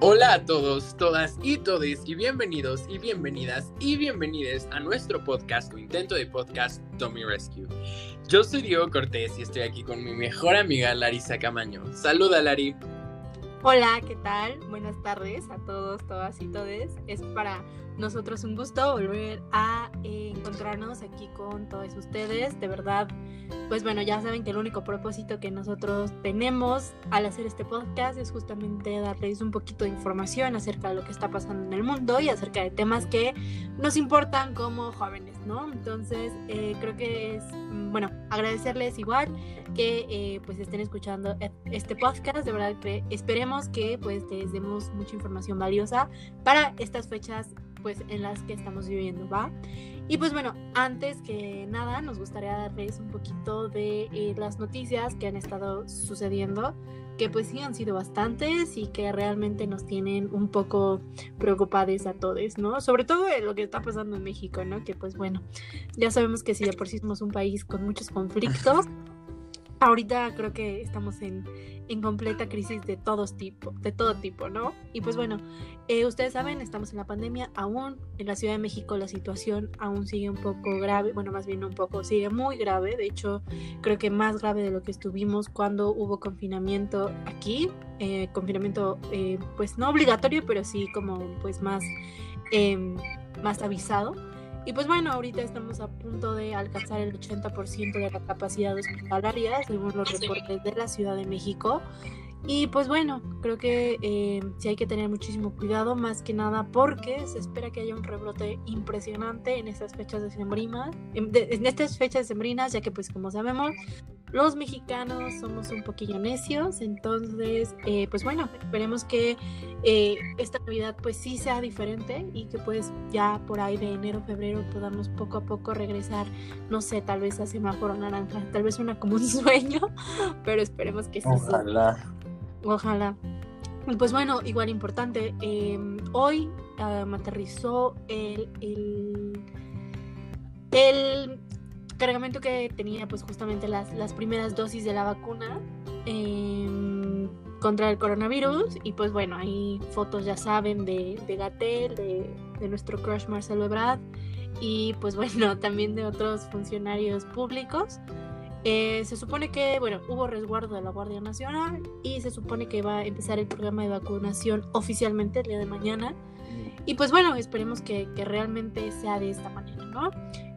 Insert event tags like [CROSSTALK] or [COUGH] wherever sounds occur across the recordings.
Hola a todos, todas y todes y bienvenidos y bienvenidas y bienvenides a nuestro podcast o intento de podcast Tommy Rescue. Yo soy Diego Cortés y estoy aquí con mi mejor amiga Larisa Camaño. Saluda Lari. Hola, ¿qué tal? Buenas tardes a todos, todas y todes. Es para nosotros un gusto volver a encontrarnos aquí con todos ustedes. De verdad, pues bueno, ya saben que el único propósito que nosotros tenemos al hacer este podcast es justamente darles un poquito de información acerca de lo que está pasando en el mundo y acerca de temas que nos importan como jóvenes, ¿no? Entonces, eh, creo que es, mm, bueno, agradecerles igual que eh, pues estén escuchando e-, este podcast. De verdad esperemos que pues les demos mucha información valiosa para estas fechas pues en las que estamos viviendo, ¿va? Y pues bueno, antes que nada nos gustaría darles un poquito de eh, las noticias que han estado sucediendo, que pues sí han sido bastantes y que realmente nos tienen un poco preocupados a todos, ¿no? Sobre todo lo que está pasando en México, ¿no? Que pues bueno, ya sabemos que si de por sí somos un país con muchos conflictos, [LAUGHS] ahorita creo que estamos en, en completa crisis de todos tipo, de todo tipo, ¿no? Y pues bueno, eh, ustedes saben, estamos en la pandemia aún, en la Ciudad de México la situación aún sigue un poco grave, bueno, más bien un poco, sigue muy grave, de hecho creo que más grave de lo que estuvimos cuando hubo confinamiento aquí, eh, confinamiento eh, pues no obligatorio, pero sí como pues más, em, más avisado. Y pues bueno, ahorita estamos a punto de alcanzar el 80% de la capacidad hospitalaria, según los reportes de la Ciudad de México. Y pues bueno, creo que eh, sí hay que tener muchísimo cuidado, más que nada porque se espera que haya un rebrote impresionante en estas fechas de sembrinas, en, en estas fechas de sembrinas, ya que pues como sabemos, los mexicanos somos un poquillo necios, entonces, eh, pues bueno, esperemos que eh, esta Navidad pues sí sea diferente y que pues ya por ahí de enero, febrero podamos poco a poco regresar, no sé, tal vez a semáforo naranja, tal vez una como un [LAUGHS] sueño, pero esperemos que sí. Ojalá. Ojalá. Pues bueno, igual importante, em, hoy um, aterrizó el, el, el cargamento que tenía pues justamente las, las primeras dosis de la vacuna eh, contra el coronavirus y pues bueno, hay fotos ya saben de, de Gatel, de, de, nuestro crush Marcelo Ebrard y pues [LAUGHS] bueno, también de otros funcionarios públicos. Eh, se supone que, bueno, hubo resguardo de la Guardia Nacional y se supone que va a empezar el programa de vacunación oficialmente el día de mañana. Y pues bueno, esperemos que, que realmente sea de esta manera, ¿no?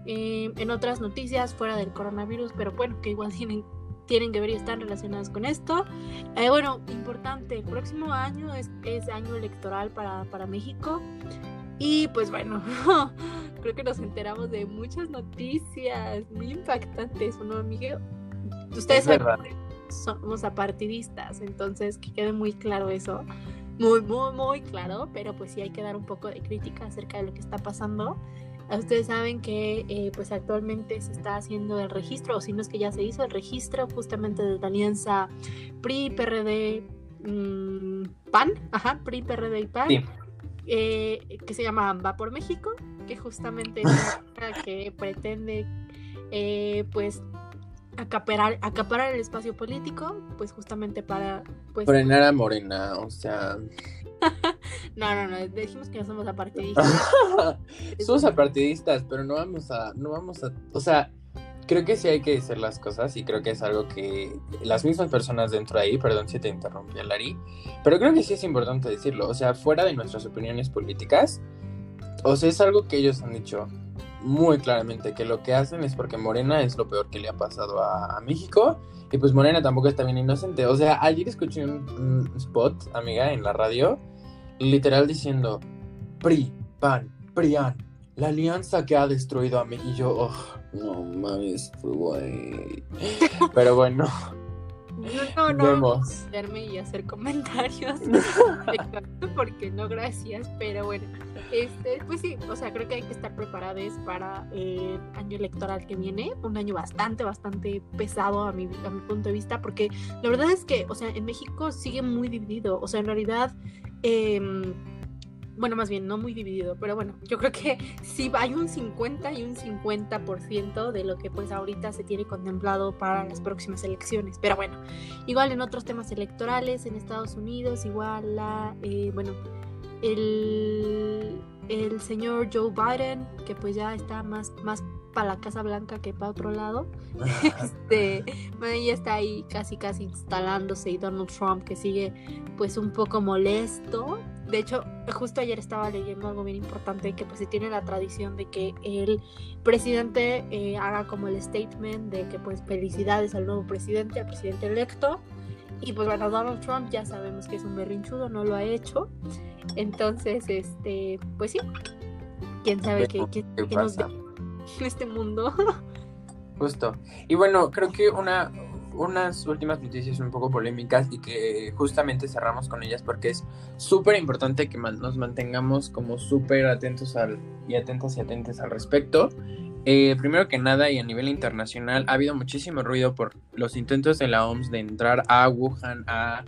Eh, en otras noticias fuera del coronavirus, pero bueno, que igual [LAUGHS] tienen, tienen que ver y están relacionadas con esto. Eh, bueno, importante, el próximo año es, es año electoral para, para, México. Y pues bueno, [LAUGHS] creo que nos enteramos de muchas noticias muy impactantes, ¿no, Miguel? Ustedes somos apartidistas, entonces que quede muy claro eso. Muy, muy, muy claro, pero pues sí hay que dar un poco de crítica acerca de lo que está pasando. Ustedes saben que eh, pues actualmente se está haciendo el registro, o si no es que ya se hizo el registro justamente de la alianza PRI, PRD, mmm, PAN, ajá, PRI, PRD y PAN, sí. eh, que se llama Va por México, que justamente es una [LAUGHS] que pretende eh, pues acaparar, acaparar el espacio político, pues justamente para pues frenar a Morena, o sea [LAUGHS] no, no, no, dijimos que no somos apartidistas. [LAUGHS] somos apartidistas, pero no vamos a, no vamos a, o sea, creo que sí hay que decir las cosas y creo que es algo que las mismas personas dentro de ahí, perdón si te interrumpí, Lari, pero creo que sí es importante decirlo, o sea, fuera de nuestras opiniones políticas, o sea, es algo que ellos han dicho muy claramente, que lo que hacen es porque Morena es lo peor que le ha pasado a, México y pues Morena tampoco está bien inocente, o sea, ayer escuché un spot, amiga, en la radio, literal diciendo, PRI, PAN, PRIAN, la alianza que ha destruido a mí. Y yo, oh, no mames, güey. [LAUGHS] Pero bueno. No, no, Vemos. no y hacer comentarios [LAUGHS] porque no, gracias, pero bueno, este, pues sí, o sea, creo que hay que estar preparados para el año electoral que viene, un año bastante, bastante pesado a mi, a mi punto de vista, porque la verdad es que, o sea, en México sigue muy dividido, o sea, en realidad eh, bueno, más bien, no muy dividido, pero bueno, yo creo que sí hay un 50 y un 50% de lo que pues ahorita se tiene contemplado para las próximas elecciones. Pero bueno, igual en otros temas electorales en Estados Unidos, igual la, eh, bueno, el, el señor Joe Biden, que pues ya está más, más para la Casa Blanca que para otro lado. [LAUGHS] este, bueno, ya está ahí casi casi instalándose y Donald Trump que sigue pues un poco molesto. De hecho, justo ayer estaba leyendo algo bien importante que pues se tiene la tradición de que el presidente eh, haga como el statement de que pues felicidades al nuevo presidente, al presidente electo. Y pues bueno, Donald Trump ya sabemos que es un berrinchudo, no lo ha hecho. Entonces, este, pues sí, quién sabe qué, qué, qué nos este mundo. [LAUGHS] Justo. Y bueno, creo que una, unas últimas noticias un poco polémicas y que justamente cerramos con ellas porque es súper importante que nos mantengamos como súper atentos al, y atentas y atentas al respecto. Eh, primero que nada y a nivel internacional ha habido muchísimo ruido por los intentos de la OMS de entrar a Wuhan a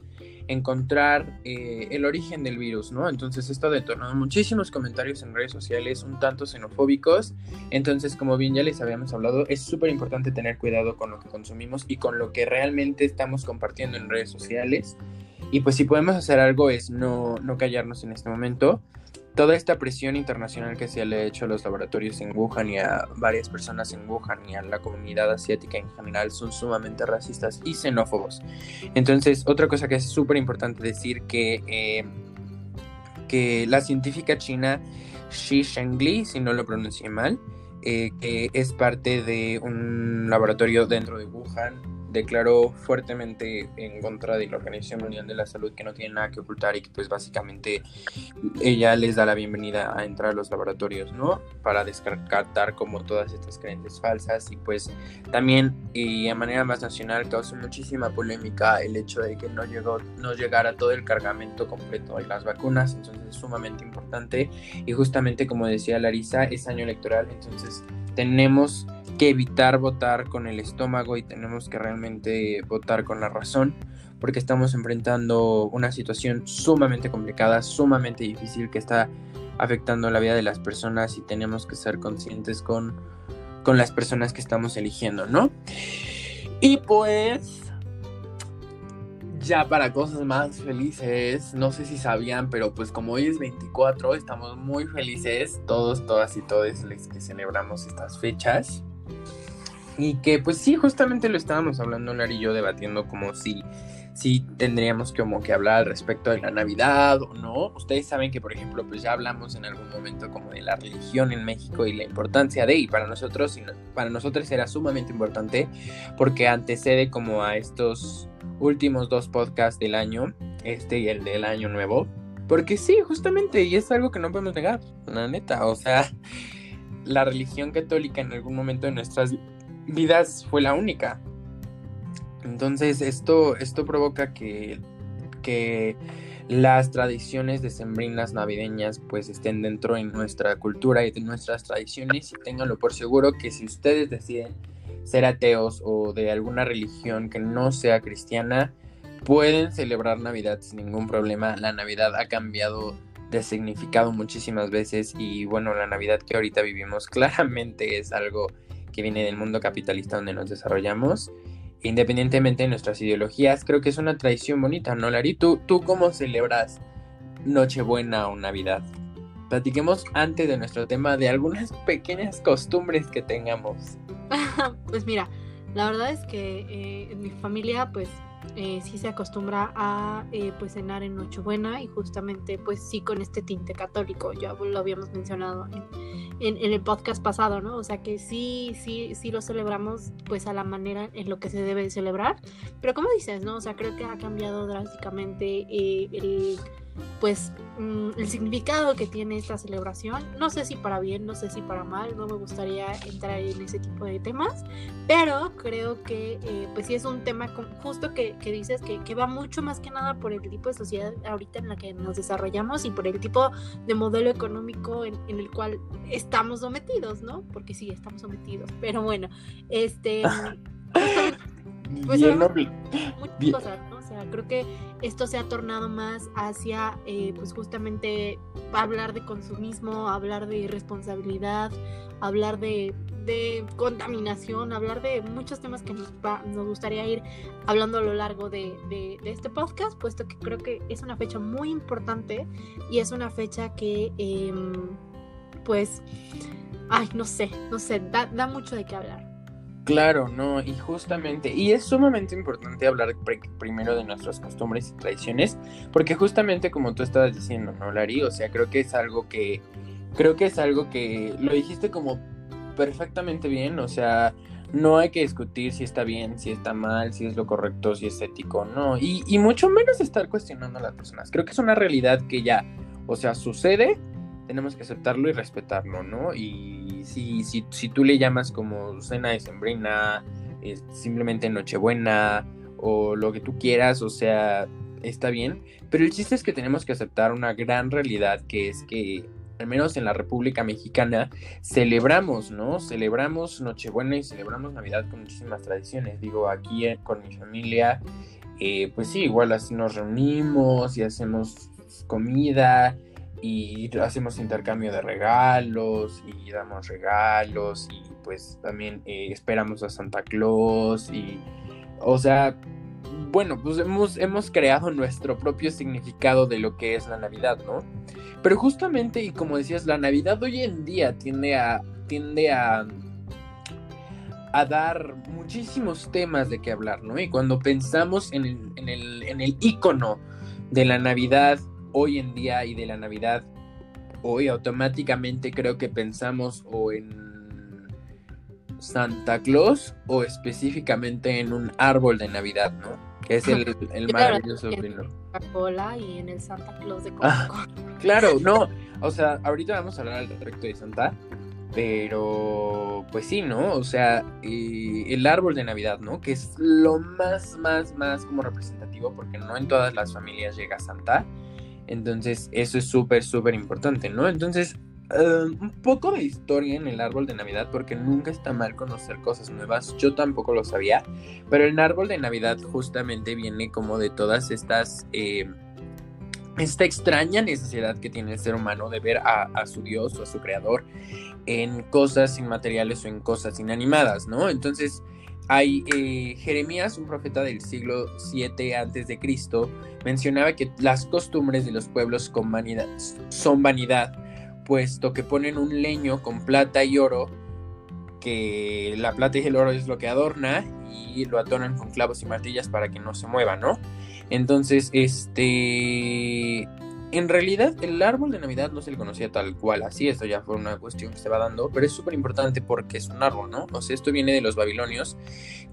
encontrar eh, el origen del virus, ¿no? Entonces esto ha detonado muchísimos comentarios en redes sociales un tanto xenofóbicos. Entonces, como bien ya les habíamos hablado, es súper importante tener cuidado con lo que consumimos y con lo que realmente estamos compartiendo en redes sociales. Y pues si podemos hacer algo es no, no callarnos en este momento toda esta presión internacional que se le ha hecho a los laboratorios en Wuhan y a varias personas en Wuhan y a la comunidad asiática en general son sumamente racistas y xenófobos. Entonces, otra cosa que es súper importante decir que, eh, que la científica china Xi Shengli, si no lo pronuncié mal, eh, que es parte de un laboratorio dentro de Wuhan, declaró fuertemente en contra de la Organización Mundial de la Salud que no tiene nada que ocultar y que pues básicamente ella les da la bienvenida a entrar a los laboratorios, ¿no? Para descartar como todas estas creencias falsas y pues también y a manera más nacional causó muchísima polémica el hecho de que no llegó no llegara todo el cargamento completo de las vacunas, entonces es sumamente importante y justamente como decía Larisa es año electoral, entonces tenemos que evitar votar con el estómago y tenemos que realmente votar con la razón porque estamos enfrentando una situación sumamente complicada, sumamente difícil que está afectando la vida de las personas y tenemos que ser conscientes con, con las personas que estamos eligiendo, ¿no? Y pues ya para cosas más felices, no sé si sabían, pero pues como hoy es 24, estamos muy felices, todos, todas y todos los que celebramos estas fechas. Y que pues sí, justamente lo estábamos hablando Lar y yo debatiendo como si, si tendríamos como que hablar al respecto de la Navidad o no. Ustedes saben que por ejemplo pues ya hablamos en algún momento como de la religión en México y la importancia de, y para nosotros, para nosotros era sumamente importante porque antecede como a estos últimos dos podcasts del año, este y el del año nuevo. Porque sí, justamente, y es algo que no podemos negar, la neta, o sea, la religión católica en algún momento de nuestras vidas fue la única. Entonces esto, esto provoca que, que las tradiciones decembrinas navideñas pues estén dentro de nuestra cultura y de nuestras tradiciones y ténganlo por seguro que si ustedes deciden ser ateos o de alguna religión que no sea cristiana, pueden celebrar Navidad sin ningún problema. La Navidad ha cambiado de significado muchísimas veces y bueno, la Navidad que ahorita vivimos claramente es algo que viene del mundo capitalista donde nos desarrollamos, independientemente de nuestras ideologías, creo que es una tradición bonita, ¿no, Lari? ¿Tú, tú cómo celebras Nochebuena o Navidad? Platiquemos antes de nuestro tema de algunas pequeñas costumbres que tengamos. [LAUGHS] pues mira, la verdad es que eh, en mi familia, pues eh, sí se acostumbra a eh, pues cenar en Nochebuena y justamente pues sí con este tinte católico, ya lo habíamos mencionado en, el podcast pasado, ¿no? O sea que sí, sí, sí lo celebramos pues a la manera en lo que se debe celebrar, pero como dices, ¿no? O sea, creo que ha cambiado drásticamente eh, el pues mm, el significado que tiene esta celebración. No sé si para bien, no sé si para mal, no me gustaría entrar en ese tipo de temas, pero creo que eh, pues sí es un tema justo que, dices que, que, va mucho más que nada por el tipo de sociedad ahorita en la que nos desarrollamos y por el tipo de modelo económico en, el cual estamos sometidos, ¿no? Porque sí, estamos sometidos, pero bueno, este... [LAUGHS] pues, muchas cosas, ¿no? O sea, creo que esto se ha tornado más hacia, eh, pues justamente hablar de consumismo, hablar de irresponsabilidad, hablar de, contaminación, hablar de muchos temas que nos, nos gustaría ir hablando a lo largo de, este podcast, puesto que creo que es una fecha muy importante y es una fecha que, em, pues, ay, no sé, no sé, da, da mucho de qué hablar. Claro, no, y justamente, y es sumamente importante hablar primero de nuestras costumbres y tradiciones, porque justamente como tú estabas diciendo, ¿no, Lari? O sea, creo que es algo que, creo que es algo que lo dijiste como perfectamente bien, o sea, no hay que discutir si está bien, si está mal, si es lo correcto, si es ético, no, y, y mucho menos estar cuestionando a las personas. Creo que es una realidad que ya, o sea, sucede tenemos que aceptarlo y respetarlo, ¿no? Y si, si, si tú le llamas como cena de sembrina, simplemente Nochebuena o lo que tú quieras, o sea, está bien, pero el chiste es que tenemos que aceptar una gran realidad que es que al menos en la República Mexicana celebramos, ¿no? Celebramos Nochebuena y celebramos Navidad con muchísimas tradiciones. Digo, aquí con mi familia, eh, pues sí, igual así nos reunimos y hacemos comida y hacemos intercambio de regalos y damos regalos y pues también eh, esperamos a Santa Claus y o sea bueno pues hemos, hemos creado nuestro propio significado de lo que es la Navidad no pero justamente y como decías la Navidad hoy en día tiende a tiende a a dar muchísimos temas de qué hablar no y cuando pensamos en el, en el, en el icono de la Navidad hoy en día y de la Navidad hoy automáticamente creo que pensamos o en Santa Claus o específicamente en un árbol de Navidad, ¿no? Que es el, el [LAUGHS] maravilloso vino. Coca-Cola y en el Santa Claus de ah, Coca-Cola. [LAUGHS] claro, no. O sea, ahorita vamos a hablar al respecto de Santa, pero pues sí, ¿no? O sea, eh, el árbol de Navidad, ¿no? Que es lo más, más, más como representativo porque no en todas las familias llega Santa. Entonces, eso es súper, súper importante, ¿no? Entonces, eh, un poco de historia en el árbol de Navidad, porque nunca está mal conocer cosas nuevas. Yo tampoco lo sabía, pero el árbol de Navidad justamente viene como de todas estas... Eh, esta extraña necesidad que tiene el ser humano de ver a, a, su Dios o a su creador en cosas inmateriales o en cosas inanimadas, ¿no? Entonces, hay eh, Jeremías, un profeta del siglo 7 antes de Cristo, mencionaba que las costumbres de los pueblos con vanidad, son vanidad, puesto que ponen un leño con plata y oro, que la plata y el oro es lo que adorna y lo atonan con clavos y martillas para que no se mueva, ¿no? Entonces, este en realidad el árbol de Navidad no se le conocía tal cual, así esto ya fue una cuestión que se va dando, pero es súper importante porque es un árbol, ¿no? O sea, esto viene de los babilonios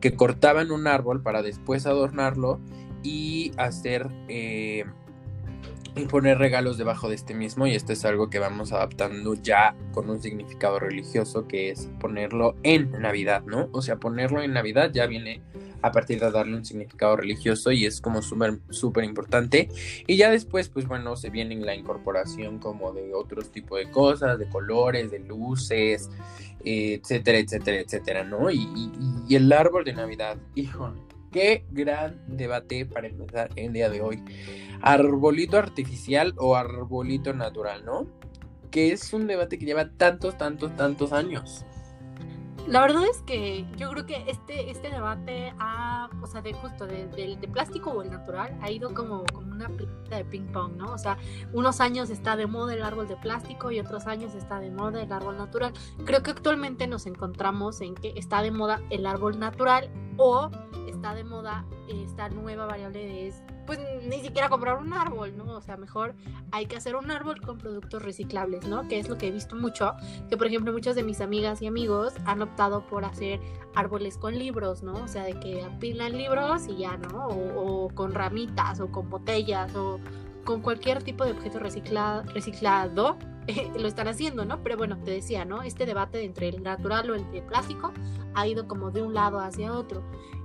que cortaban un árbol para después adornarlo y hacer eh, y poner regalos debajo de este mismo y esto es algo que vamos adaptando ya con un significado religioso que es ponerlo en Navidad, ¿no? O sea, ponerlo en Navidad ya viene a partir de darle un significado religioso y es como súper importante. Y ya después pues bueno se viene la incorporación como de otros tipos de cosas de colores de luces etcétera etcétera etcétera no y, y, el árbol de navidad híjole qué gran debate para empezar el día de hoy. Arbolito artificial o arbolito natural no que es un debate que lleva tantos tantos tantos años la verdad es que yo creo que este, este debate ha, o sea, de justo de, de, plástico o el natural, ha ido como, como una pelota de ping pong, ¿no? O sea, unos años está de moda el árbol de plástico y otros años está de moda el árbol natural. Creo que actualmente nos encontramos en que está de moda el árbol natural o está de moda esta nueva variable de pues ni siquiera comprar un árbol, ¿no? O sea, mejor hay que hacer un árbol con productos reciclables, ¿no? Que es lo que he visto mucho, que por ejemplo muchas de mis amigas y amigos han optado por hacer árboles con libros, ¿no? O sea, de que apilan libros y ya, ¿no? O, con ramitas o con botellas o con cualquier tipo de objeto reciclado, [LAUGHS] lo están haciendo, ¿no? Pero bueno, te decía, ¿no? Este debate entre el natural o el plástico ha ido como de un lado hacia otro.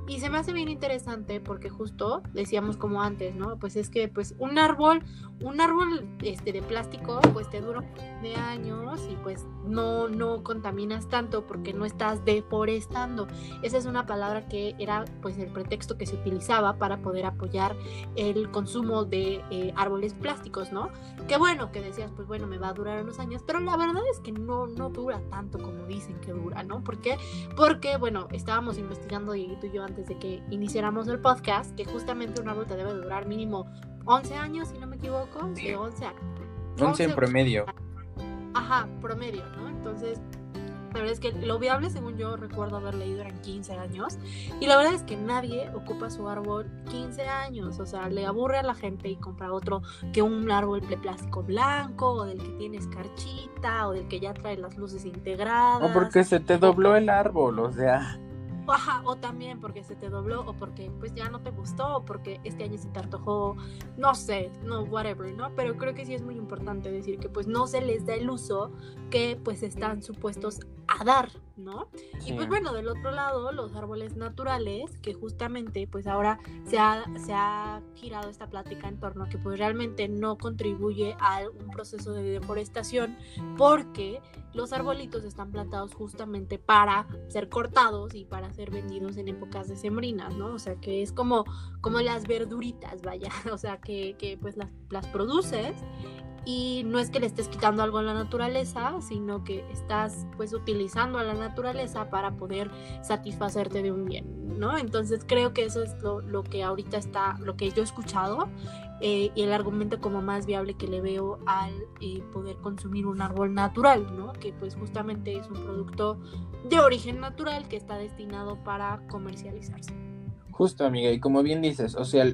Y se me hace bien interesante porque justo decíamos como antes, ¿no? Pues es que pues un árbol, un árbol este de plástico pues te dura de años y pues no no contaminas tanto porque no estás deforestando. Esa es una palabra que era pues el pretexto que se utilizaba para poder apoyar el consumo de eh, árboles plásticos, ¿no? Que bueno, que decías, pues bueno, me va a durar unos años, pero la verdad es que no, no dura tanto como dicen que dura, ¿no? ¿Por qué? Porque, bueno, estábamos investigando, y tú y yo, antes de que iniciáramos el podcast, que justamente un árbol te debe durar mínimo 11 años, si no me equivoco, de 11 años. 11 en promedio. Ajá, promedio, ¿no? Entonces, la verdad es que lo viable, según yo recuerdo haber leído, eran 15 años. Y la verdad es que nadie ocupa su árbol 15 años. O sea, le aburre a la gente y compra otro que un árbol de plástico blanco, o del que tiene escarchita, o del que ya trae las luces integradas. O porque se te dobló el árbol, o sea o también porque se te dobló o porque pues ya no te gustó o porque este año se te antojó, no sé, no, whatever, ¿no? Pero creo que sí es muy importante decir que pues no se les da el uso que pues están supuestos a dar, ¿no? Y pues bueno, del otro lado, los árboles naturales, que justamente pues ahora se ha, se ha girado esta plática en torno a que pues realmente no contribuye a un proceso de deforestación porque los arbolitos están plantados justamente para ser cortados y para ser vendidos en épocas de sembrinas, ¿no? O sea que es como, como las verduritas, vaya, [LAUGHS] o sea que, que pues las, las produces y no es que le estés quitando algo a la naturaleza, sino que estás pues utilizando a la naturaleza para poder satisfacerte de un bien, ¿no? Entonces creo que eso es lo, lo que ahorita está, lo que yo he escuchado eh, y el argumento como más viable que le veo al eh, poder consumir un árbol natural, ¿no? Que pues justamente es un producto de origen natural que está destinado para comercializarse. Justo, amiga, y como bien dices, o sea,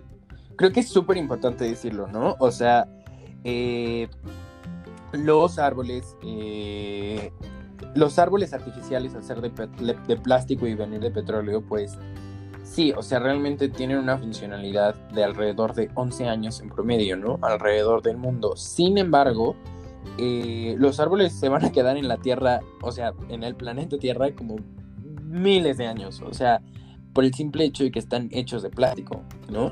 creo que es súper importante decirlo, ¿no? O sea, eh, los árboles, eh, los árboles artificiales al ser de, plástico y venir de petróleo, pues sí, o sea, realmente tienen una funcionalidad de alrededor de 11 años en promedio, ¿no? Alrededor del mundo. Sin embargo, eh, los árboles se van a quedar en la Tierra, o sea, en el planeta Tierra como miles de años, o sea, por el simple hecho de que están hechos de plástico, ¿no?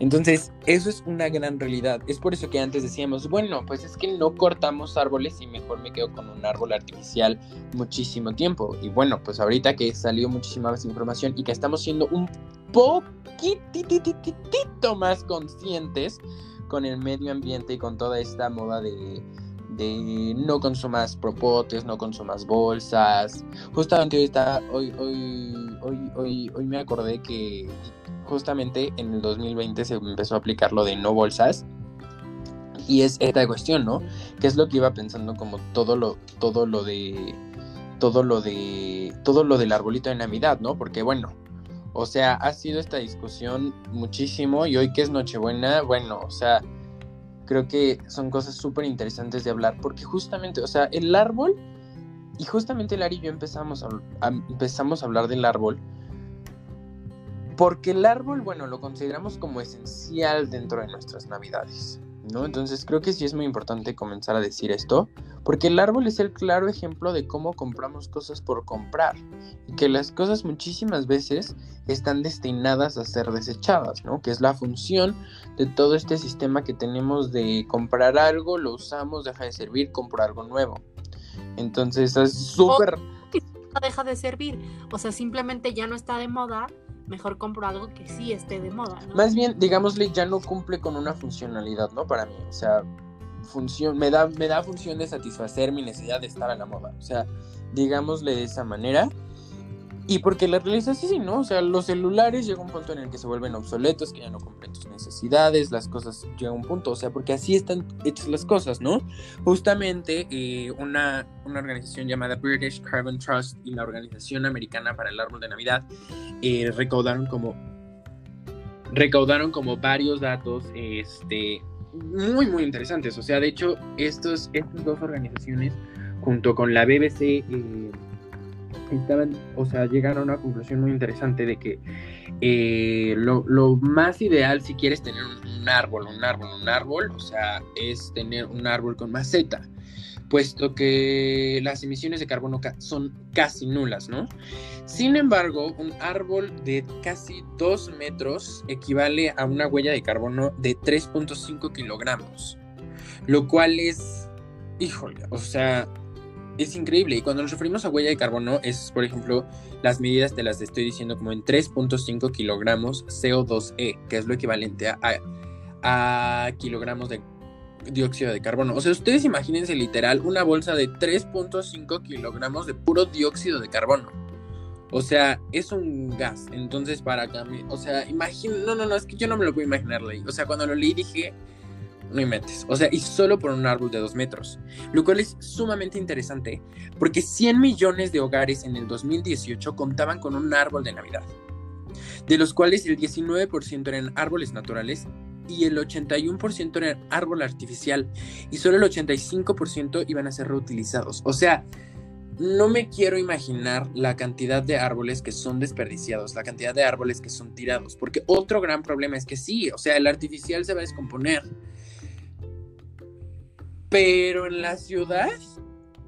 Entonces, eso es una gran realidad. Es por eso que antes decíamos, bueno, pues es que no cortamos árboles y mejor me quedo con un árbol artificial muchísimo tiempo. Y bueno, pues ahorita que salió muchísima más información y que estamos siendo un poquitito más conscientes con el medio ambiente y con toda esta moda de, de no consumas propotes, no consumas bolsas. Justamente hoy, está, hoy, hoy, hoy, hoy, hoy me acordé que justamente en el 2020 se empezó a aplicar lo de no bolsas. Y es esta cuestión, ¿no? Que es lo que iba pensando como todo lo, todo lo de. Todo lo de. Todo lo del arbolito de Navidad, ¿no? Porque bueno. O sea, ha sido esta discusión muchísimo. Y hoy que es Nochebuena, bueno, o sea. Creo que son cosas súper interesantes de hablar. Porque justamente, o sea, el árbol. Y justamente Lari y yo empezamos a, empezamos a hablar del árbol porque el árbol, bueno, lo consideramos como esencial dentro de nuestras navidades, ¿no? Entonces creo que sí es muy importante comenzar a decir esto, porque el árbol es el claro ejemplo de cómo compramos cosas por comprar, y que las cosas muchísimas veces están destinadas a ser desechadas, ¿no? Que es la función de todo este sistema que tenemos de comprar algo, lo usamos, deja de servir, compro algo nuevo. Entonces es súper... No deja de servir, o sea, simplemente ya no está de moda mejor compro algo que sí esté de moda. Más bien, digámosle, ya no cumple con una funcionalidad, ¿no? Para mí, o sea, función, me da, me da función de satisfacer mi necesidad de estar a la moda, o sea, digámosle de esa manera. Y porque la realidad es así, ¿no? O sea, los celulares llega un punto en el que se vuelven obsoletos, que ya no cumplen tus necesidades, las cosas llega un punto, o sea, porque así están hechas las cosas, ¿no? Justamente eh, una, una, organización llamada British Carbon Trust y la Organización Americana para el Árbol de Navidad eh, recaudaron como recaudaron como varios datos este, muy, muy interesantes. O sea, de hecho, estos, estas dos organizaciones, junto con la BBC, eh, estaban, o sea, llegaron a una conclusión muy interesante de que eh, lo, más ideal si quieres tener un, árbol, un árbol, un árbol, o sea, es tener un árbol con maceta. puesto que las emisiones de carbono son casi nulas, ¿no? Sin embargo, un árbol de casi 2 metros equivale a una huella de carbono de 3.5 kilogramos, lo cual es, híjole, o sea, es increíble. Y cuando nos referimos a huella de carbono, es, por ejemplo, las medidas te las estoy diciendo como en 3.5 kilogramos CO2e, que es lo equivalente a, a, kilogramos de dióxido de carbono. O sea, ustedes imagínense literal una bolsa de 3.5 kilogramos de puro dióxido de carbono. O sea, es un gas. Entonces, para cambiar, o sea, imagino, no, no, no, es que yo no me lo puedo imaginar leí. O sea, cuando lo leí dije, no inventes. O sea, y solo por un árbol de dos metros. Lo cual es sumamente interesante porque 100 millones de hogares en el 2018 contaban con un árbol de Navidad, de los cuales el 19% eran árboles naturales y el 81% eran árbol artificial y solo el 85% iban a ser reutilizados. O sea, no me quiero imaginar la cantidad de árboles que son desperdiciados, la cantidad de árboles que son tirados, porque otro gran problema es que sí, o sea, el artificial se va a descomponer pero en la ciudad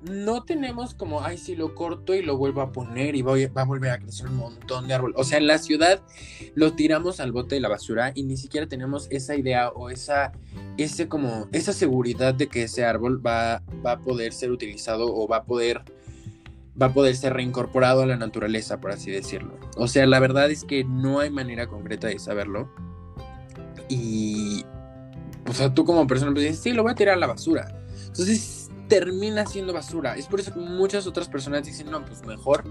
no tenemos como, ay, si lo corto y lo vuelvo a poner y voy, va a volver a crecer un montón de árboles. O sea, en la ciudad lo tiramos al bote de la basura y ni siquiera tenemos esa idea o esa, ese como, esa seguridad de que ese árbol va, va a poder ser utilizado o va a poder va a poder ser reincorporado a la naturaleza, por así decirlo. O sea, la verdad es que no hay manera concreta de saberlo. Y, o sea, tú como persona pues dices, sí, lo voy a tirar a la basura. Entonces termina siendo basura. Es por eso que muchas otras personas dicen, no, pues mejor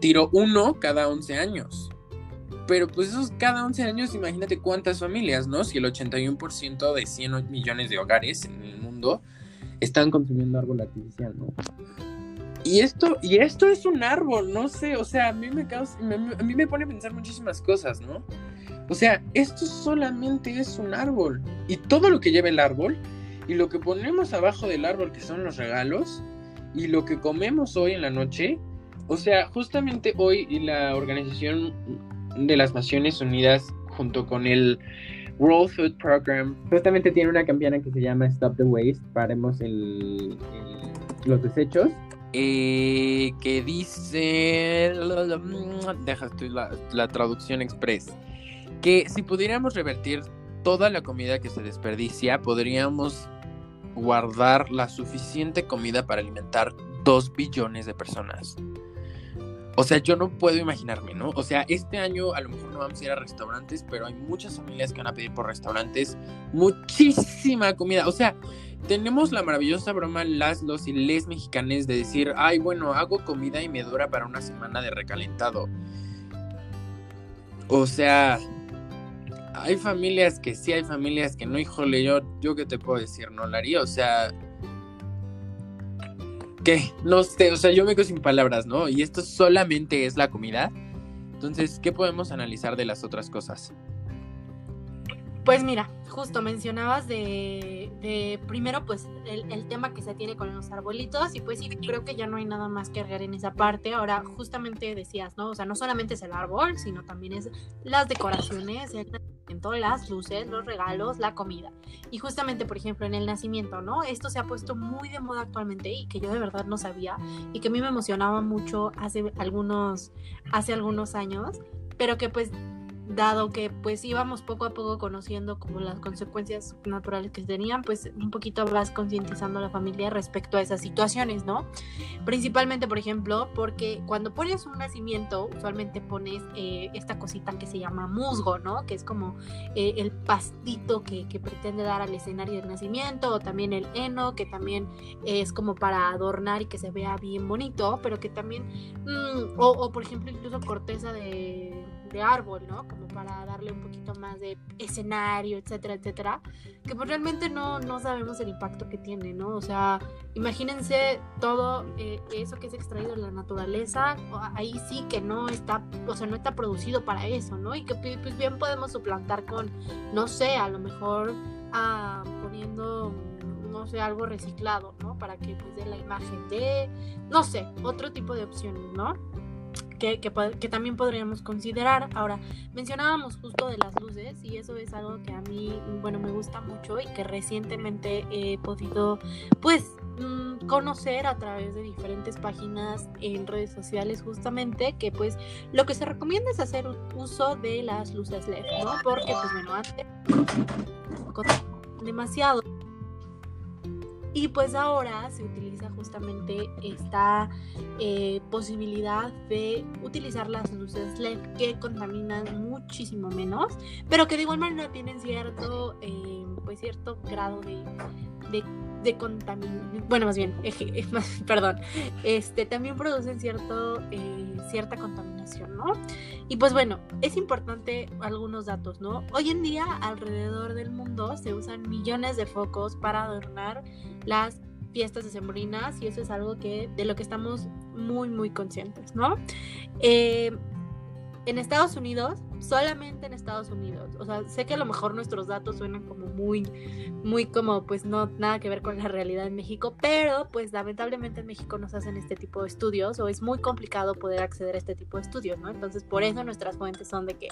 tiro uno cada 11 años. Pero pues esos cada 11 años, imagínate cuántas familias, ¿no? Si el 81% de 100 millones de hogares en el mundo están consumiendo árbol artificial, ¿no? Y esto, y esto es un árbol, no sé, o sea, a mí me causa, a mí me pone a pensar muchísimas cosas, ¿no? O sea, esto solamente es un árbol. Y todo lo que lleva el árbol, y lo que ponemos abajo del árbol, que son los regalos, y lo que comemos hoy en la noche, o sea, justamente hoy la Organización de las Naciones Unidas, junto con el World Food Program, justamente tiene una campaña que se llama Stop the Waste, paremos el, los desechos. Eh, que dice, deja la, la traducción express que si pudiéramos revertir toda la comida que se desperdicia, podríamos guardar la suficiente comida para alimentar dos billones de personas. O sea, yo no puedo imaginarme, ¿no? O sea, este año a lo mejor no vamos a ir a restaurantes, pero hay muchas familias que van a pedir por restaurantes muchísima comida. O sea, tenemos la maravillosa broma las, los y les mexicanes de decir, ay, bueno, hago comida y me dura para una semana de recalentado. O sea, hay familias que sí, hay familias que no, híjole, yo, yo qué te puedo decir, no la haría, o sea, ¿qué? No sé, o sea, yo me quedo sin palabras, ¿no? Y esto solamente es la comida. Entonces, ¿qué podemos analizar de las otras cosas? Pues mira, justo mencionabas de, primero pues el, tema que se tiene con los arbolitos y pues sí, creo que ya no hay nada más que agregar en esa parte. Ahora, justamente decías, ¿no? O sea, no solamente es el árbol, sino también es las decoraciones, el las luces, los regalos, la comida. Y justamente, por ejemplo, en el nacimiento, ¿no? Esto se ha puesto muy de moda actualmente y que yo de verdad no sabía y que a mí me emocionaba mucho hace algunos, hace algunos años, pero que pues dado que pues íbamos poco a poco conociendo como las consecuencias naturales que tenían, pues un poquito vas concientizando a la familia respecto a esas situaciones, ¿no? Principalmente, por ejemplo, porque cuando pones un nacimiento, usualmente pones eh, esta cosita que se llama musgo, ¿no? Que es como eh, el pastito que, pretende dar al escenario del nacimiento, o también el heno, que también es como para adornar y que se vea bien bonito, pero que también, mm, o por ejemplo, incluso corteza de de árbol, ¿no? Como para darle un poquito más de escenario, etcétera, etcétera, que pues realmente no, no sabemos el impacto que tiene, ¿no? O sea, imagínense todo eh, eso que es extraído de la naturaleza, ahí sí que no está, o sea, no está producido para eso, ¿no? Y que pues bien podemos suplantar con, no sé, a lo mejor ah, poniendo no sé, algo reciclado, ¿no? Para que pues dé la imagen de, no sé, otro tipo de opciones, ¿no? Que, que, también podríamos considerar. Ahora, mencionábamos justo de las luces y eso es algo que a mí, bueno, me gusta mucho y que recientemente he podido, pues, mm, conocer a través de diferentes páginas en redes sociales justamente que pues lo que se recomienda es hacer uso de las luces LED, ¿no? Porque pues bueno, antes demasiado y pues ahora se utiliza justamente esta eh, posibilidad de utilizar las luces LED que contaminan muchísimo menos, pero que de igual manera tienen cierto, eh, pues cierto grado de, de, de contaminación. Bueno, más bien, [LAUGHS] perdón, este, también producen cierto, eh, cierta contaminación, ¿no? Y pues bueno, es importante algunos datos, ¿no? Hoy en día alrededor del mundo se usan millones de focos para adornar las fiestas decembrinas y eso es algo que de lo que estamos muy muy conscientes, ¿no? Eh, en Estados Unidos, solamente en Estados Unidos, o sea, sé que a lo mejor nuestros datos suenan como muy, muy como, pues no, nada que ver con la realidad en México, pero pues lamentablemente en México nos hacen este tipo de estudios o es muy complicado poder acceder a este tipo de estudios, ¿no? Entonces, por eso nuestras fuentes son de que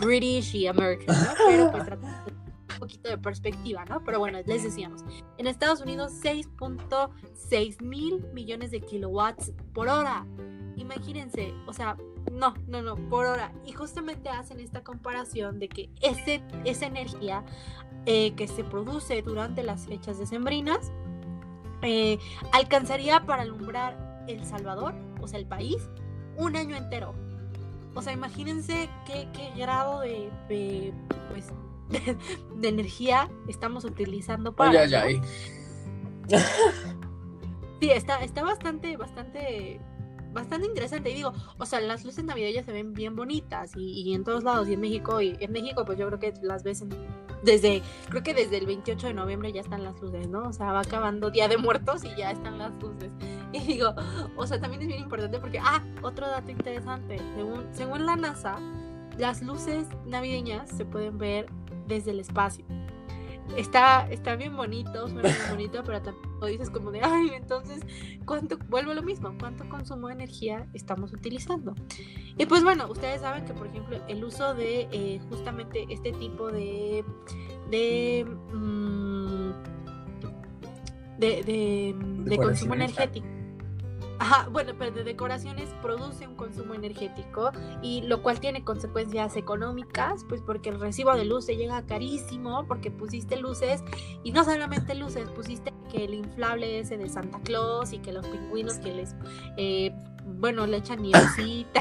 British y American, ¿no? Pero pues tratamos poquito de perspectiva, ¿no? Pero bueno, les decíamos, en Estados Unidos 6.6 mil millones de kilowatts por hora. Imagínense, o sea, no, no, no, por hora. Y justamente hacen esta comparación de que ese, esa energía eh, que se produce durante las fechas decembrinas eh, alcanzaría para alumbrar El Salvador, o sea, el país, un año entero. O sea, imagínense qué, qué grado de, de pues, [LAUGHS] de, energía estamos utilizando para. Ay, ay, Sí, está, está bastante, bastante, bastante interesante. Y digo, o sea, las luces navideñas se ven bien bonitas y, en todos lados. Y en México, y en México, pues yo creo que las ves desde, creo que desde el 28 de noviembre ya están las luces, ¿no? O sea, va acabando Día de Muertos y ya están las luces. [LAUGHS] Y digo, o sea, también es bien importante porque, ah, otro dato interesante. Según, según la NASA, las luces navideñas se pueden ver desde el espacio. Está, está bien bonito, suena bien bonito, pero tampoco dices como de, ay, entonces, ¿cuánto, vuelvo a lo mismo, cuánto consumo de energía estamos utilizando? Y pues bueno, ustedes saben que, por ejemplo, el uso de eh, justamente este tipo de, de, mm, de, de consumo energético Ajá, bueno, pero de decoraciones produce un consumo energético y lo cual tiene consecuencias económicas, pues porque el recibo de luz se llega carísimo porque pusiste luces y no solamente luces, pusiste que el inflable ese de Santa Claus y que los pingüinos que les, eh, bueno, le echan [COUGHS] nievecita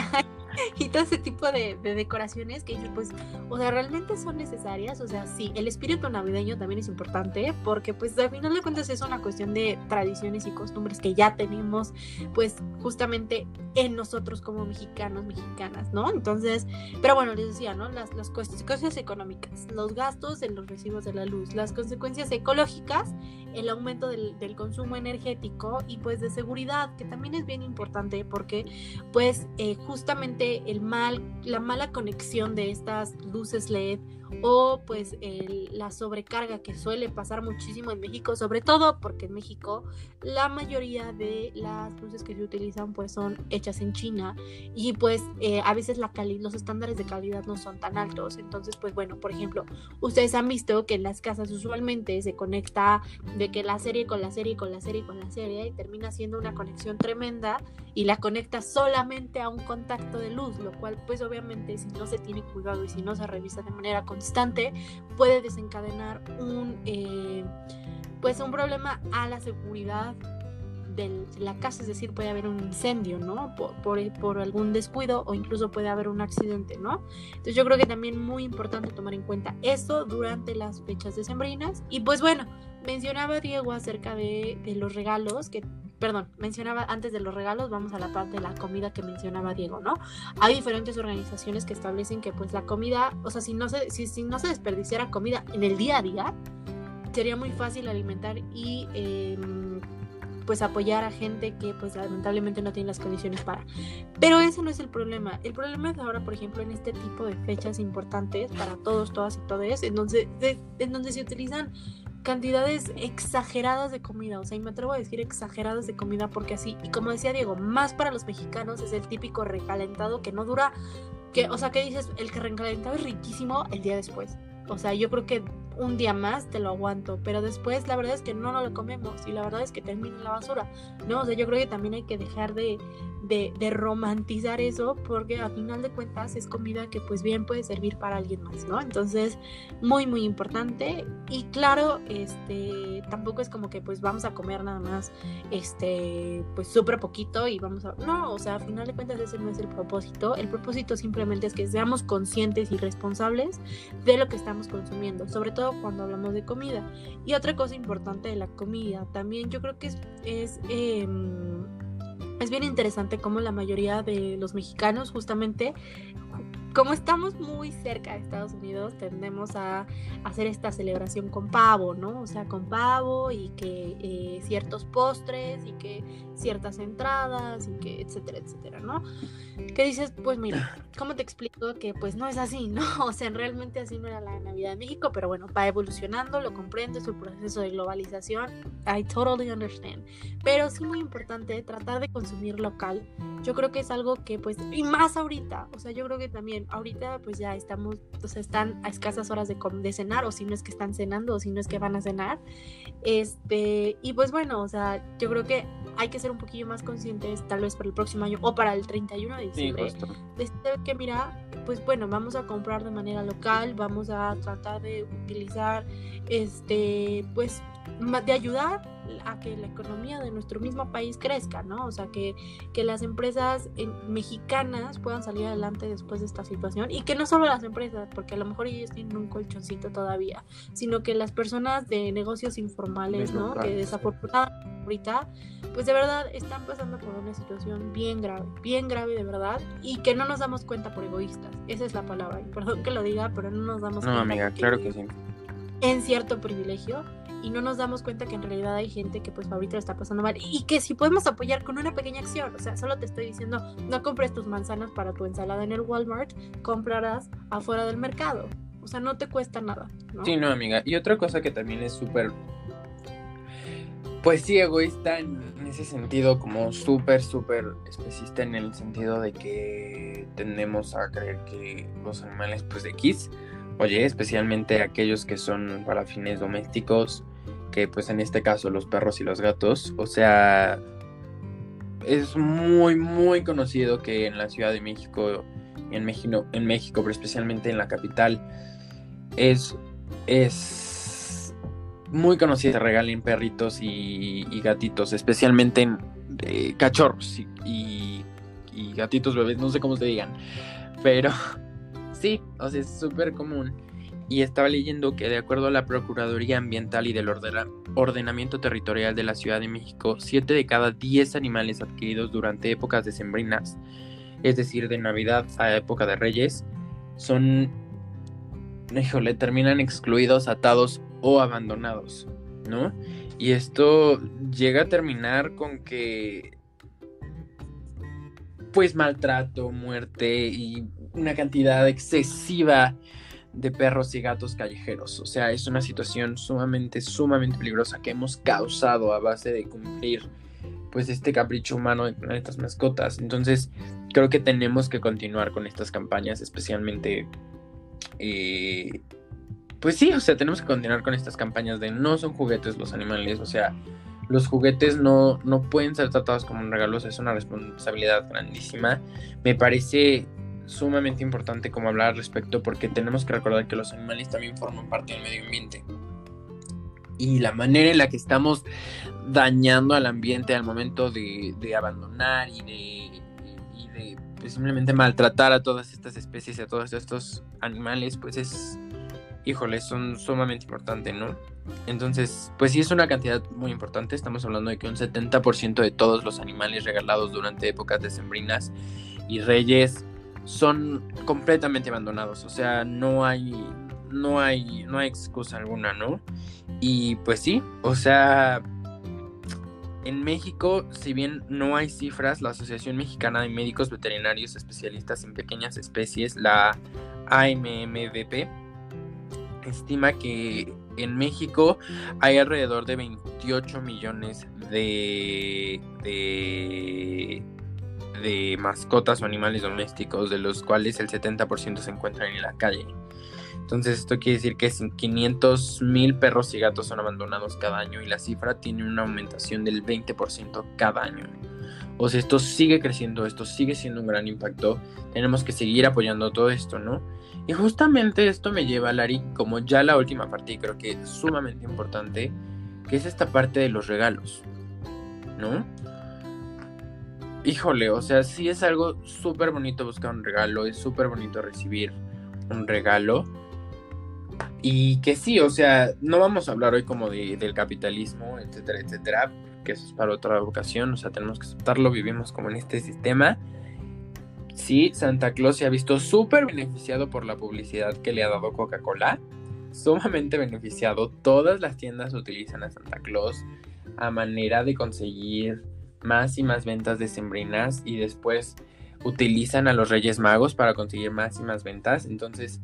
[LAUGHS] y todo ese tipo de, decoraciones que pues, o sea, realmente son necesarias. O sea, sí, el espíritu navideño también es importante porque, pues, al final de cuentas es una cuestión de tradiciones y costumbres que ya tenemos, pues, justamente en nosotros como mexicanos, mexicanas, ¿no? Entonces, pero bueno, les decía, ¿no? Las, las consecuencias económicas, los gastos en los recibos de la luz, las consecuencias ecológicas, el aumento del, del consumo energético y, pues, de seguridad, que también es bien importante porque, pues, eh, justamente el mal, la mala conexión de estas luces LED o pues la sobrecarga que suele pasar muchísimo en México, sobre todo porque en México la mayoría de las luces que se utilizan pues son hechas en China y pues eh, a veces la los estándares de calidad no son tan altos, entonces pues bueno, por ejemplo, ustedes han visto que en las casas usualmente se conecta de que la serie con la serie con la serie con la serie y termina siendo una conexión tremenda y la conecta solamente a un contacto de luz, lo cual pues obviamente si no se tiene cuidado y si no se revisa de manera constante puede desencadenar un eh, pues un problema a la seguridad de la casa, es decir, puede haber un incendio, ¿no? Por, por, algún descuido o incluso puede haber un accidente, ¿no? Entonces yo creo que también muy importante tomar en cuenta eso durante las fechas decembrinas. Y pues bueno, mencionaba Diego acerca de, de los regalos que perdón, mencionaba antes de los regalos, vamos a la parte de la comida que mencionaba Diego, ¿no? Hay diferentes organizaciones que establecen que pues la comida, o sea, si no se, si, no se desperdiciara comida en el día a día, sería muy fácil alimentar y em, pues apoyar a gente que pues lamentablemente no tiene las condiciones para. Pero ese no es el problema. El problema es ahora, por ejemplo, en este tipo de fechas importantes para todos, todas y todos, en donde, en donde se utilizan cantidades exageradas de comida, o sea, y me atrevo a decir exageradas de comida porque así, y como decía Diego, más para los mexicanos es el típico recalentado que no dura, que, o sea, que dices, el que recalentado es riquísimo el día después. O sea, yo creo que un día más te lo aguanto, pero después la verdad es que no, no lo comemos y la verdad es que termina en la basura, ¿no? O sea, yo creo que también hay que dejar de, de, romantizar eso porque a final de cuentas es comida que pues bien puede servir para alguien más, ¿no? Entonces, muy, muy importante y claro, este, tampoco es como que pues vamos a comer nada más, este, pues súper poquito y vamos a, no, o sea, a final de cuentas ese no es el propósito, el propósito simplemente es que seamos conscientes y responsables de lo que estamos consumiendo, sobre todo cuando hablamos de comida. Y otra cosa importante de la comida, también yo creo que es, em, es bien interesante cómo la mayoría de los mexicanos justamente como estamos muy cerca de Estados Unidos, tendemos a hacer esta celebración con pavo, ¿no? O sea, con pavo y que eh, ciertos postres y que ciertas entradas y que etcétera, etcétera, ¿no? Que dices, pues mira, ¿cómo te explico que pues no es así, [LAUGHS] ¿no? O sea, realmente así no era la Navidad de México, pero bueno, va evolucionando, lo comprendo, es un proceso de globalización, I totally understand. Pero sí muy importante tratar de consumir local. Yo creo que es algo que pues, y más ahorita, o sea, yo creo que también ahorita pues ya estamos, o sea, están a escasas horas de, de cenar, o si no es que están cenando, o si no es que van a cenar. Este, y pues bueno, o sea, yo creo que hay que ser un poquillo más conscientes, tal vez para el próximo año o para el 31 de diciembre, de que mira, pues bueno, vamos a comprar de manera local, vamos a tratar de utilizar, este, pues, de ayudar a que la economía de nuestro mismo país crezca, ¿no? O sea, que, que las empresas mexicanas puedan salir adelante después de esta situación y que no solo las empresas, porque a lo mejor ellos tienen un colchoncito todavía, sino que las personas de negocios informales, ¿no? Que desafortunadamente ahorita, pues de verdad están pasando por una situación bien grave, bien grave de verdad, y que no nos damos cuenta por egoístas. Esa es la palabra. perdón que lo diga, pero no nos damos cuenta. No, amiga, claro que sí. En cierto privilegio y no nos damos cuenta que en realidad hay gente que pues ahorita lo está pasando mal y que si podemos apoyar con una pequeña acción, o sea, solo te estoy diciendo, no compres tus manzanas para tu ensalada en el Walmart, comprarás afuera del mercado. O sea, no te cuesta nada. ¿no? Sí, no, amiga. Y otra cosa que también es súper pues sí, egoísta en ese sentido, como súper, súper especista en el sentido de que tendemos a creer que los animales, pues de X, oye, especialmente aquellos que son para fines domésticos, que pues en este caso los perros y los gatos, o sea, es muy, muy conocido que en la Ciudad de México, en México, en México, pero especialmente en la capital, es, es muy conocida regalen perritos y, gatitos, especialmente en eh, cachorros y, gatitos bebés, no sé cómo se digan, pero [LAUGHS] sí, o sea, es súper común. Y estaba leyendo que de acuerdo a la Procuraduría Ambiental y del Ordenamiento Territorial de la Ciudad de México, 7 de cada 10 animales adquiridos durante épocas decembrinas, es decir, de Navidad a época de Reyes, son, híjole, terminan excluidos, atados o abandonados, ¿no? Y esto llega a terminar con que, pues, maltrato, muerte y una cantidad excesiva de perros y gatos callejeros. O sea, es una situación sumamente, sumamente peligrosa que hemos causado a base de cumplir, pues, este capricho humano de estas mascotas. Entonces, creo que tenemos que continuar con estas campañas, especialmente eh, pues sí, o sea, tenemos que continuar con estas campañas de no son juguetes los animales, o sea, los juguetes no, no pueden ser tratados como un regalo, es una responsabilidad grandísima. Me parece sumamente importante como hablar al respecto porque tenemos que recordar que los animales también forman parte del medio ambiente. Y la manera en la que estamos dañando al ambiente al momento de, abandonar y de, y de pues, simplemente maltratar a todas estas especies y a todos estos animales, pues es, híjole, son sumamente importantes, ¿no? Entonces, pues sí es una cantidad muy importante. Estamos hablando de que un 70% de todos los animales regalados durante épocas decembrinas y reyes son completamente abandonados. O sea, no hay, no hay, no hay excusa alguna, ¿no? Y pues sí, o sea, en México, si bien no hay cifras, la Asociación Mexicana de Médicos Veterinarios Especialistas en Pequeñas Especies, la AMMVP, estima que en México hay alrededor de 28 millones de, de, mascotas o animales domésticos, de los cuales el 70% se encuentran en la calle. Entonces esto quiere decir que 500 mil perros y gatos son abandonados cada año y la cifra tiene una aumentación del 20% cada año. O sea, esto sigue creciendo, esto sigue siendo un gran impacto. Tenemos que seguir apoyando todo esto, ¿no? Y justamente esto me lleva, Lari, como ya la última parte, y creo que es sumamente importante, que es esta parte de los regalos, ¿no? Híjole, o sea, sí es algo súper bonito buscar un regalo, es súper bonito recibir un regalo, y que sí, o sea, no vamos a hablar hoy como de, del capitalismo, etcétera, etcétera, que eso es para otra ocasión, o sea, tenemos que aceptarlo, vivimos como en este sistema. Sí, Santa Claus se ha visto súper beneficiado por la publicidad que le ha dado Coca-Cola, sumamente beneficiado, todas las tiendas utilizan a Santa Claus a manera de conseguir más y más ventas de sembrinas y después utilizan a los Reyes Magos para conseguir más y más ventas, entonces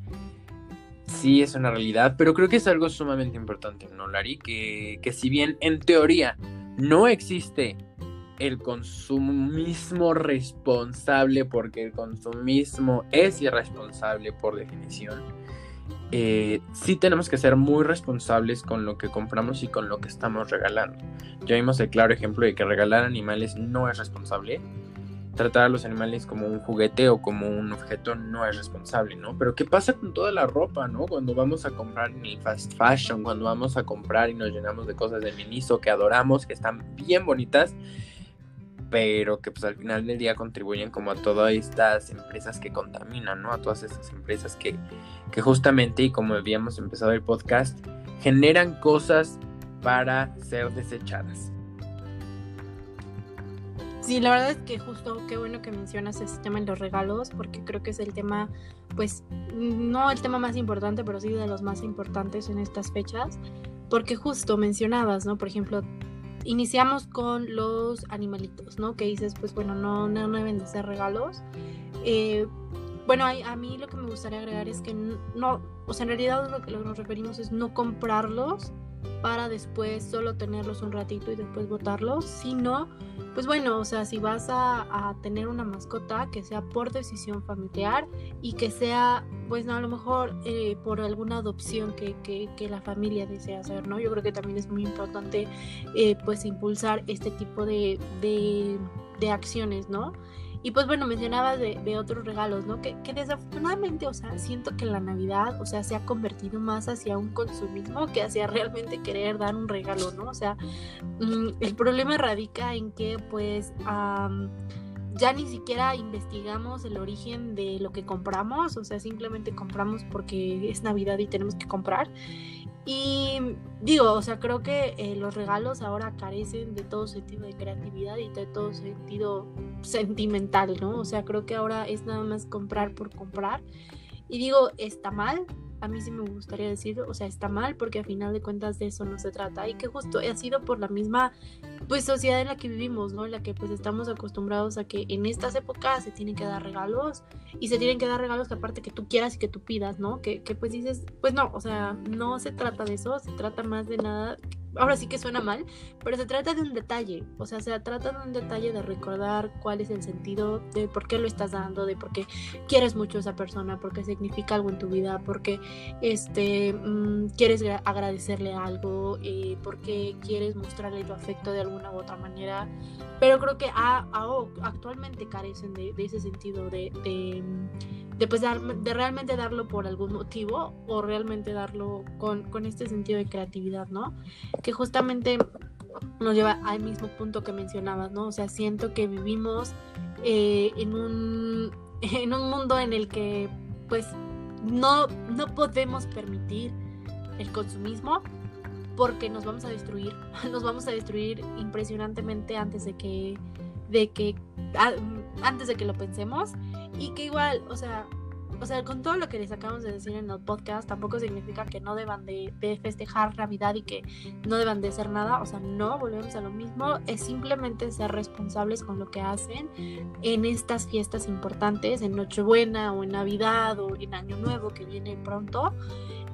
sí es una realidad, pero creo que es algo sumamente importante, ¿no, Lari? Que, que si bien en teoría no existe el consumismo responsable, porque el consumismo es irresponsable por definición, eh, sí tenemos que ser muy responsables con lo que compramos y con lo que estamos regalando. Ya vimos el claro ejemplo de que regalar animales no es responsable tratar a los animales como un juguete o como un objeto no es responsable, ¿no? Pero ¿qué pasa con toda la ropa, ¿no? Cuando vamos a comprar en el fast fashion, cuando vamos a comprar y nos llenamos de cosas de Miniso que adoramos, que están bien bonitas, pero que pues al final del día contribuyen como a todas estas empresas que contaminan, ¿no? A todas estas empresas que, que justamente, y como habíamos empezado el podcast, generan cosas para ser desechadas. Sí, la verdad es que justo qué bueno que mencionas ese tema en los regalos, porque creo que es el tema, pues, no el tema más importante, pero sí de los más importantes en estas fechas, porque justo mencionabas, ¿no? Por ejemplo, iniciamos con los animalitos, ¿no? Que dices, pues bueno, no, deben de ser regalos. Eh, bueno, a, mí lo que me gustaría agregar es que no, o sea, en realidad lo que nos referimos es no comprarlos para después solo tenerlos un ratito y después botarlos, sino pues bueno, o sea, si vas a, tener una mascota, que sea por decisión familiar y que sea, pues no, a lo mejor eh, por alguna adopción que, que, la familia desea hacer, ¿no? Yo creo que también es muy importante, eh, pues, impulsar este tipo de, de, de acciones, ¿no? Y pues bueno, mencionabas de, otros regalos, ¿no? Que, desafortunadamente, o sea, siento que la Navidad, o sea, se ha convertido más hacia un consumismo que hacia realmente querer dar un regalo, ¿no? O sea, mm, el problema radica en que pues ya ni siquiera investigamos el origen de lo que compramos, o sea, simplemente compramos porque es Navidad y tenemos que comprar. Y digo, o sea, creo que eh, los regalos ahora carecen de todo sentido de creatividad y de todo sentido sentimental, ¿no? O sea, creo que ahora es nada más comprar por comprar. Y digo, está mal, a mí sí me gustaría decir, o sea, está mal porque a final de cuentas de eso no se trata y que justo ha sido por la misma pues sociedad en la que vivimos, ¿no? En la que pues estamos acostumbrados a que en estas épocas se tienen que dar regalos y se tienen que dar regalos que aparte que tú quieras y que tú pidas, ¿no? Que, que pues dices, pues no, o sea, no se trata de eso, se trata más de nada ahora sí que suena mal, pero se trata de un detalle, o sea, se trata de un detalle de recordar cuál es el sentido de por qué lo estás dando, de por qué quieres mucho a esa persona, porque significa algo en tu vida, porque este, mm, quieres agradecerle algo, eh, porque quieres mostrarle tu afecto de alguna u otra manera, pero creo que actualmente carecen de, ese sentido de, pues, de realmente darlo por algún motivo o realmente darlo con, con este sentido de creatividad, ¿no? Que justamente nos lleva al mismo punto que mencionabas, ¿no? O sea, siento que vivimos eh, en, un, [LAUGHS] en un mundo en el que pues no, no podemos permitir el consumismo porque nos vamos a destruir, [LAUGHS] nos vamos a destruir impresionantemente antes de que, de que, antes de que lo pensemos y que igual, o sea, o sea, con todo lo que les acabamos de decir en el podcast, tampoco significa que no deban de, festejar Navidad y que no deban de hacer nada. O sea, no, volvemos a lo mismo. Es simplemente ser responsables con lo que hacen en estas fiestas importantes, en Nochebuena o en Navidad o en Año Nuevo que viene pronto.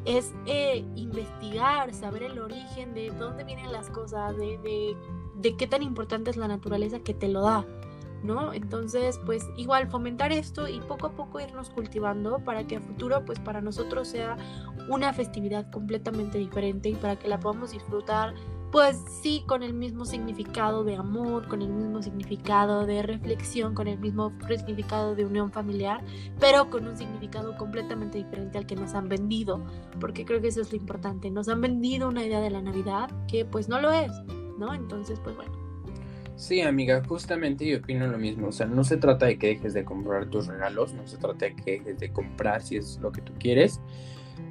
Es eh, investigar, saber el origen de dónde vienen las cosas, de, de, de qué tan importante es la naturaleza que te lo da. ¿No? Entonces, pues igual fomentar esto y poco a poco irnos cultivando para que a futuro, pues para nosotros sea una festividad completamente diferente y para que la podamos disfrutar pues sí, con el mismo significado de amor, con el mismo significado de reflexión, con el mismo significado de unión familiar, pero con un significado completamente diferente al que nos han vendido, porque creo que eso es lo importante, nos han vendido una idea de la Navidad que pues no lo es, ¿no? Entonces, pues bueno. Sí, amiga, justamente yo opino lo mismo. O sea, no se trata de que dejes de comprar tus regalos, no se trata de que dejes de comprar si es lo que tú quieres,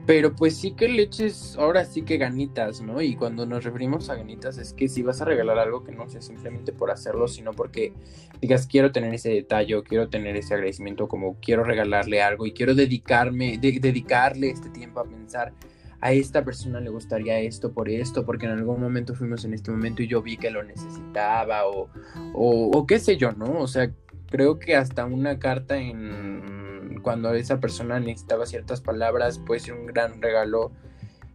pero pues sí que le eches, ahora sí que ganitas, ¿no? Y cuando nos referimos a ganitas es que si vas a regalar algo que no sea simplemente por hacerlo, sino porque digas quiero tener ese detalle, quiero tener ese agradecimiento, como quiero regalarle algo y quiero dedicarme, dedicarle este tiempo a pensar a esta persona le gustaría esto por esto, porque en algún momento fuimos en este momento y yo vi que lo necesitaba o, o, qué sé yo, ¿no? O sea, creo que hasta una carta en cuando esa persona necesitaba ciertas palabras, puede ser un gran regalo.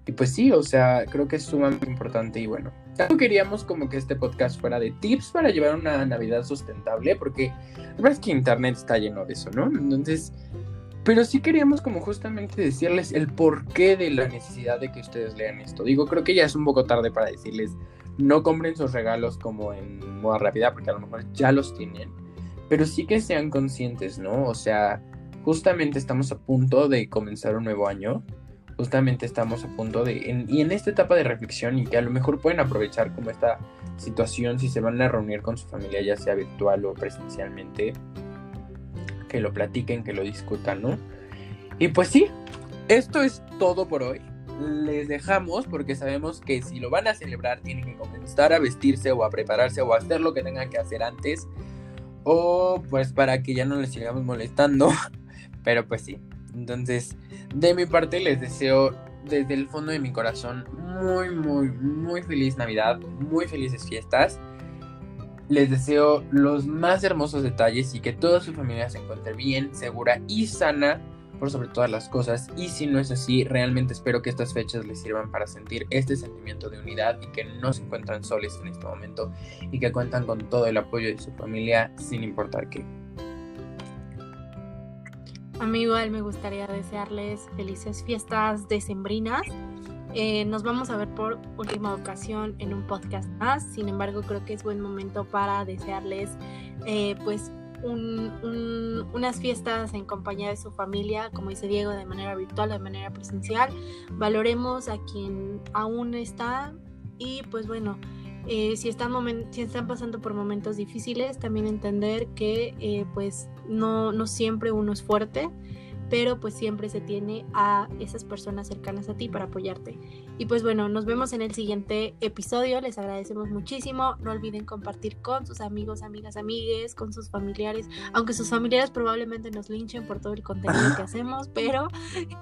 Y pues sí, o sea, creo que es sumamente importante y bueno. Tampoco queríamos como que este podcast fuera de tips para llevar una Navidad sustentable, porque la verdad es que Internet está lleno de eso, ¿no? Entonces, pero sí queríamos como justamente decirles el porqué de la necesidad de que ustedes lean esto. Digo, creo que ya es un poco tarde para decirles, no compren sus regalos como en moda rápida, porque a lo mejor ya los tienen. Pero sí que sean conscientes, ¿no? O sea, justamente estamos a punto de comenzar un nuevo año, justamente estamos a punto de, y en esta etapa de reflexión y que a lo mejor pueden aprovechar como esta situación si se van a reunir con su familia, ya sea virtual o presencialmente, que lo platiquen, que lo discutan, ¿no? Y pues sí, esto es todo por hoy. Les dejamos porque sabemos que si lo van a celebrar tienen que comenzar a vestirse o a prepararse o a hacer lo que tengan que hacer antes. O pues para que ya no les sigamos molestando [LAUGHS] Pero pues sí. Entonces, de mi parte les deseo desde el fondo de mi corazón muy, muy, muy feliz Navidad, muy felices fiestas. Les deseo los más hermosos detalles y que toda su familia se encuentre bien, segura y sana por sobre todas las cosas. Y si no es así, realmente espero que estas fechas les sirvan para sentir este sentimiento de unidad y que no se encuentran soles en este momento y que cuentan con todo el apoyo de su familia sin importar qué. A mí igual me gustaría desearles felices fiestas decembrinas. Eh, nos vamos a ver por última ocasión en un podcast más. Sin embargo, creo que es buen momento para desearles eh, pues unas fiestas en compañía de su familia, como dice Diego, de manera virtual, de manera presencial. Valoremos a quien aún está y pues bueno, eh, si, están si están pasando por momentos difíciles, también entender que eh, pues no, no siempre uno es fuerte, pero pues siempre se tiene a esas personas cercanas a ti para apoyarte. Y pues bueno, nos vemos en el siguiente episodio, les agradecemos muchísimo, no olviden compartir con sus amigos, amigas, amigues, con sus familiares, aunque sus familiares probablemente nos linchen por todo el contenido que [LAUGHS] hacemos, pero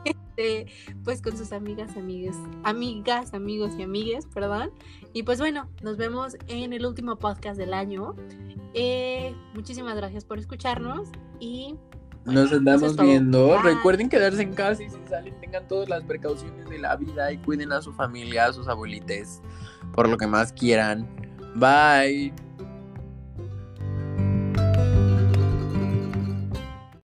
este, pues con sus amigas, amigas, amigas, amigos y amigues, perdón. Y pues bueno, nos vemos en el último podcast del año. Eh, muchísimas gracias por escucharnos y nos andamos viendo. Recuerden quedarse en casa y si salen tengan todas las precauciones de la vida y cuiden a su familia, a sus abuelites, por lo que más quieran. Bye.